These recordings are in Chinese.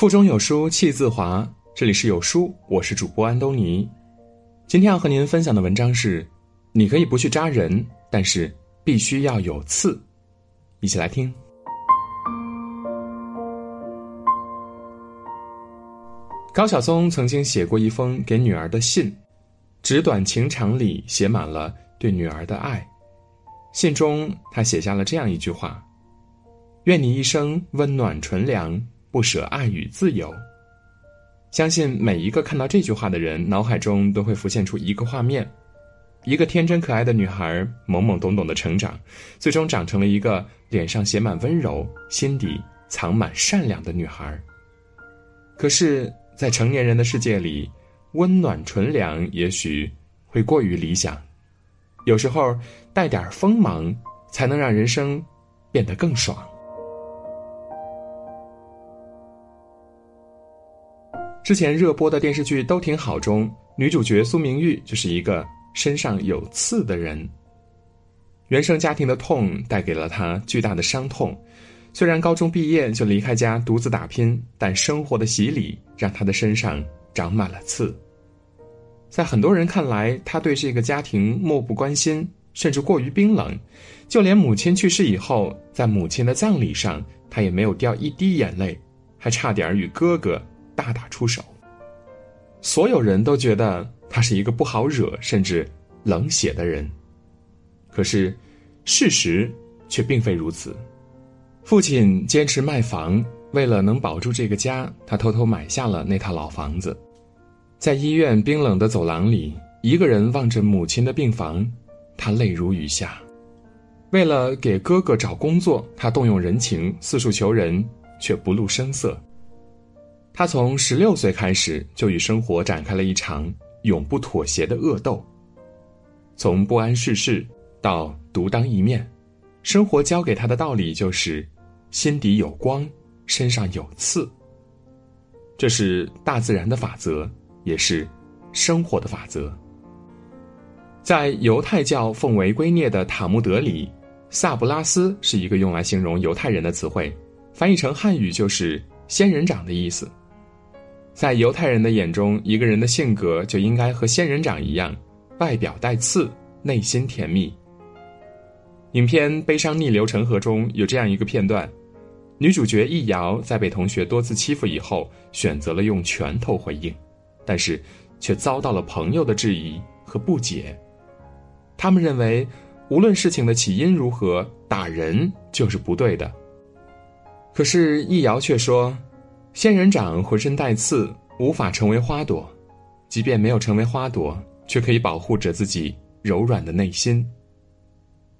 腹中有书气自华，这里是有书，我是主播安东尼。今天要和您分享的文章是：你可以不去扎人，但是必须要有刺。一起来听。高晓松曾经写过一封给女儿的信，纸短情长里写满了对女儿的爱。信中他写下了这样一句话：“愿你一生温暖纯良。”不舍爱与自由。相信每一个看到这句话的人，脑海中都会浮现出一个画面：一个天真可爱的女孩懵懵懂懂的成长，最终长成了一个脸上写满温柔、心底藏满善良的女孩。可是，在成年人的世界里，温暖纯良也许会过于理想，有时候带点锋芒，才能让人生变得更爽。之前热播的电视剧《都挺好》中，女主角苏明玉就是一个身上有刺的人。原生家庭的痛带给了她巨大的伤痛，虽然高中毕业就离开家独自打拼，但生活的洗礼让她的身上长满了刺。在很多人看来，她对这个家庭漠不关心，甚至过于冰冷，就连母亲去世以后，在母亲的葬礼上，她也没有掉一滴眼泪，还差点与哥哥。大打出手，所有人都觉得他是一个不好惹，甚至冷血的人。可是，事实却并非如此。父亲坚持卖房，为了能保住这个家，他偷偷买下了那套老房子。在医院冰冷的走廊里，一个人望着母亲的病房，他泪如雨下。为了给哥哥找工作，他动用人情，四处求人，却不露声色。他从十六岁开始就与生活展开了一场永不妥协的恶斗。从不谙世事到独当一面，生活教给他的道理就是：心底有光，身上有刺。这是大自然的法则，也是生活的法则。在犹太教奉为圭臬的塔木德里，萨布拉斯是一个用来形容犹太人的词汇，翻译成汉语就是“仙人掌”的意思。在犹太人的眼中，一个人的性格就应该和仙人掌一样，外表带刺，内心甜蜜。影片《悲伤逆流成河》中有这样一个片段：女主角易遥在被同学多次欺负以后，选择了用拳头回应，但是却遭到了朋友的质疑和不解。他们认为，无论事情的起因如何，打人就是不对的。可是易遥却说。仙人掌浑身带刺，无法成为花朵；即便没有成为花朵，却可以保护着自己柔软的内心。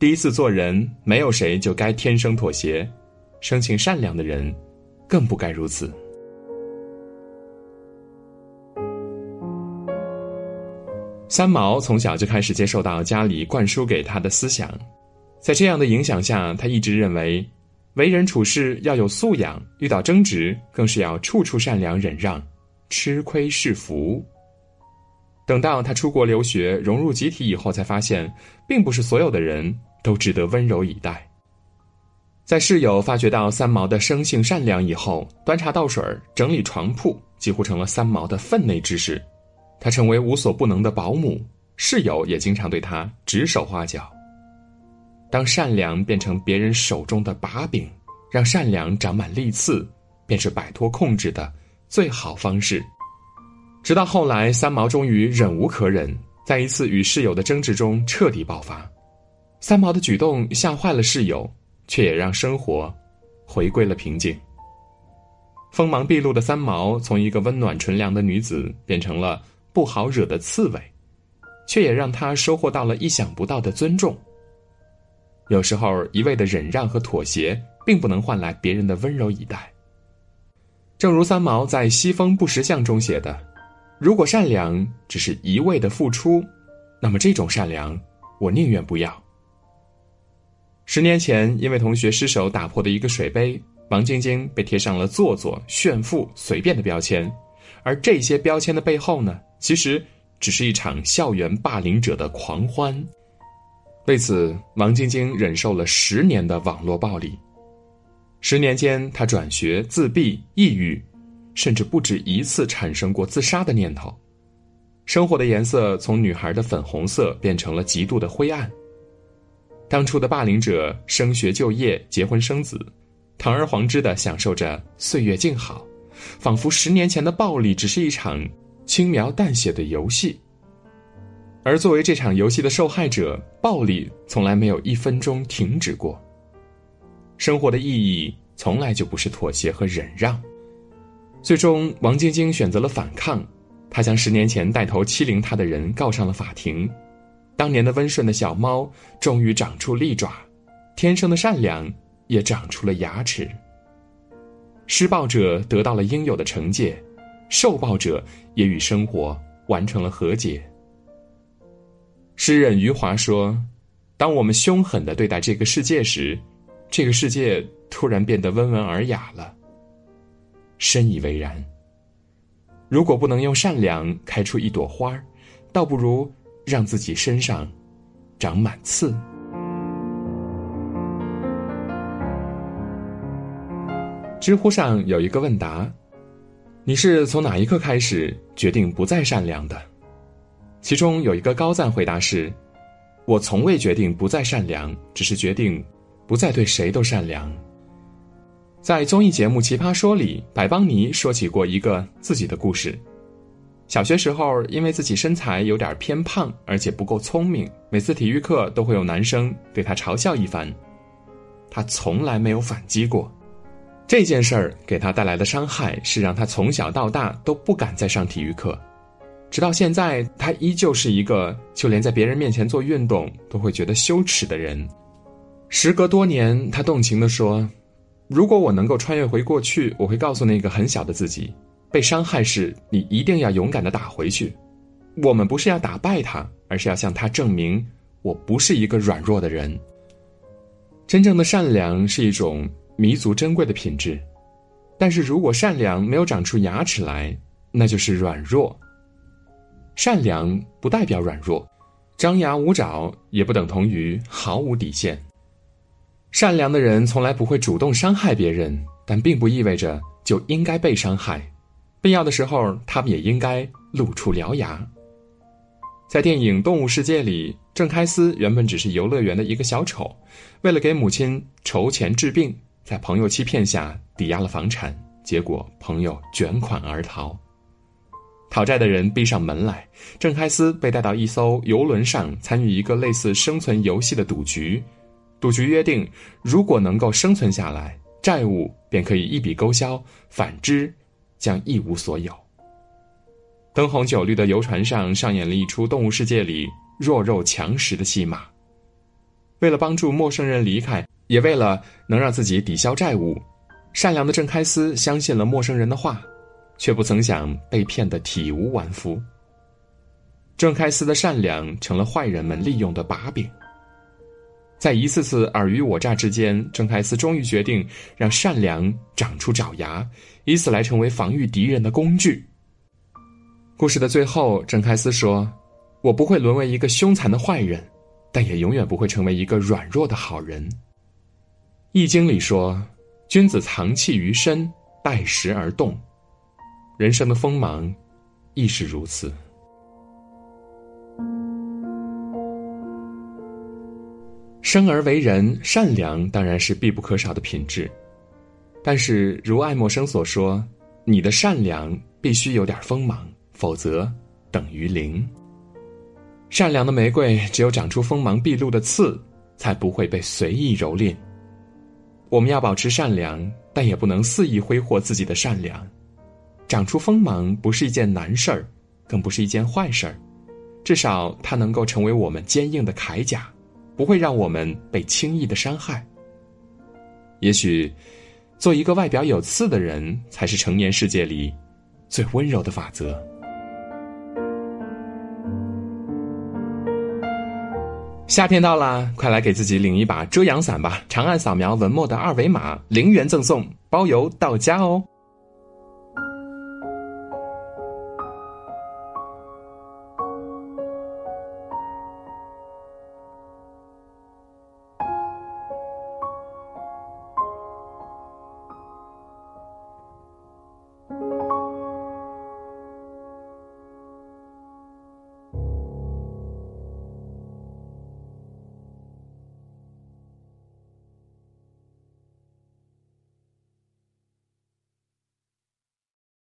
第一次做人，没有谁就该天生妥协，生性善良的人，更不该如此。三毛从小就开始接受到家里灌输给他的思想，在这样的影响下，他一直认为。为人处事要有素养，遇到争执更是要处处善良忍让，吃亏是福。等到他出国留学，融入集体以后，才发现，并不是所有的人都值得温柔以待。在室友发觉到三毛的生性善良以后，端茶倒水、整理床铺，几乎成了三毛的分内之事。他成为无所不能的保姆，室友也经常对他指手画脚。当善良变成别人手中的把柄，让善良长满利刺，便是摆脱控制的最好方式。直到后来，三毛终于忍无可忍，在一次与室友的争执中彻底爆发。三毛的举动吓坏了室友，却也让生活回归了平静。锋芒毕露的三毛，从一个温暖纯良的女子，变成了不好惹的刺猬，却也让她收获到了意想不到的尊重。有时候，一味的忍让和妥协，并不能换来别人的温柔以待。正如三毛在《西风不识相》中写的：“如果善良只是一味的付出，那么这种善良，我宁愿不要。”十年前，因为同学失手打破的一个水杯，王晶晶被贴上了做作、炫富、随便的标签，而这些标签的背后呢，其实只是一场校园霸凌者的狂欢。为此，王晶晶忍受了十年的网络暴力。十年间，她转学、自闭、抑郁，甚至不止一次产生过自杀的念头。生活的颜色从女孩的粉红色变成了极度的灰暗。当初的霸凌者升学就业、结婚生子，堂而皇之的享受着岁月静好，仿佛十年前的暴力只是一场轻描淡写的游戏。而作为这场游戏的受害者，暴力从来没有一分钟停止过。生活的意义从来就不是妥协和忍让。最终，王晶晶选择了反抗，她将十年前带头欺凌她的人告上了法庭。当年的温顺的小猫终于长出利爪，天生的善良也长出了牙齿。施暴者得到了应有的惩戒，受暴者也与生活完成了和解。诗人余华说：“当我们凶狠的对待这个世界时，这个世界突然变得温文尔雅了。”深以为然。如果不能用善良开出一朵花倒不如让自己身上长满刺。知乎上有一个问答：“你是从哪一刻开始决定不再善良的？”其中有一个高赞回答是：“我从未决定不再善良，只是决定不再对谁都善良。”在综艺节目《奇葩说》里，百邦尼说起过一个自己的故事。小学时候，因为自己身材有点偏胖，而且不够聪明，每次体育课都会有男生对他嘲笑一番。他从来没有反击过。这件事儿给他带来的伤害是让他从小到大都不敢再上体育课。直到现在，他依旧是一个就连在别人面前做运动都会觉得羞耻的人。时隔多年，他动情地说：“如果我能够穿越回过去，我会告诉那个很小的自己，被伤害时你一定要勇敢地打回去。我们不是要打败他，而是要向他证明我不是一个软弱的人。真正的善良是一种弥足珍贵的品质，但是如果善良没有长出牙齿来，那就是软弱。”善良不代表软弱，张牙舞爪也不等同于毫无底线。善良的人从来不会主动伤害别人，但并不意味着就应该被伤害。必要的时候，他们也应该露出獠牙。在电影《动物世界》里，郑开司原本只是游乐园的一个小丑，为了给母亲筹钱治病，在朋友欺骗下抵押了房产，结果朋友卷款而逃。讨债的人闭上门来，郑开司被带到一艘游轮上，参与一个类似生存游戏的赌局。赌局约定，如果能够生存下来，债务便可以一笔勾销；反之，将一无所有。灯红酒绿的游船上上演了一出动物世界里弱肉强食的戏码。为了帮助陌生人离开，也为了能让自己抵消债务，善良的郑开司相信了陌生人的话。却不曾想被骗得体无完肤。郑开司的善良成了坏人们利用的把柄。在一次次尔虞我诈之间，郑开司终于决定让善良长出爪牙，以此来成为防御敌人的工具。故事的最后，郑开司说：“我不会沦为一个凶残的坏人，但也永远不会成为一个软弱的好人。”《易经》里说：“君子藏器于身，待时而动。”人生的锋芒，亦是如此。生而为人，善良当然是必不可少的品质，但是如爱默生所说，你的善良必须有点锋芒，否则等于零。善良的玫瑰，只有长出锋芒毕露的刺，才不会被随意蹂躏。我们要保持善良，但也不能肆意挥霍自己的善良。长出锋芒不是一件难事儿，更不是一件坏事儿，至少它能够成为我们坚硬的铠甲，不会让我们被轻易的伤害。也许，做一个外表有刺的人，才是成年世界里最温柔的法则。夏天到了，快来给自己领一把遮阳伞吧！长按扫描文末的二维码，零元赠送，包邮到家哦。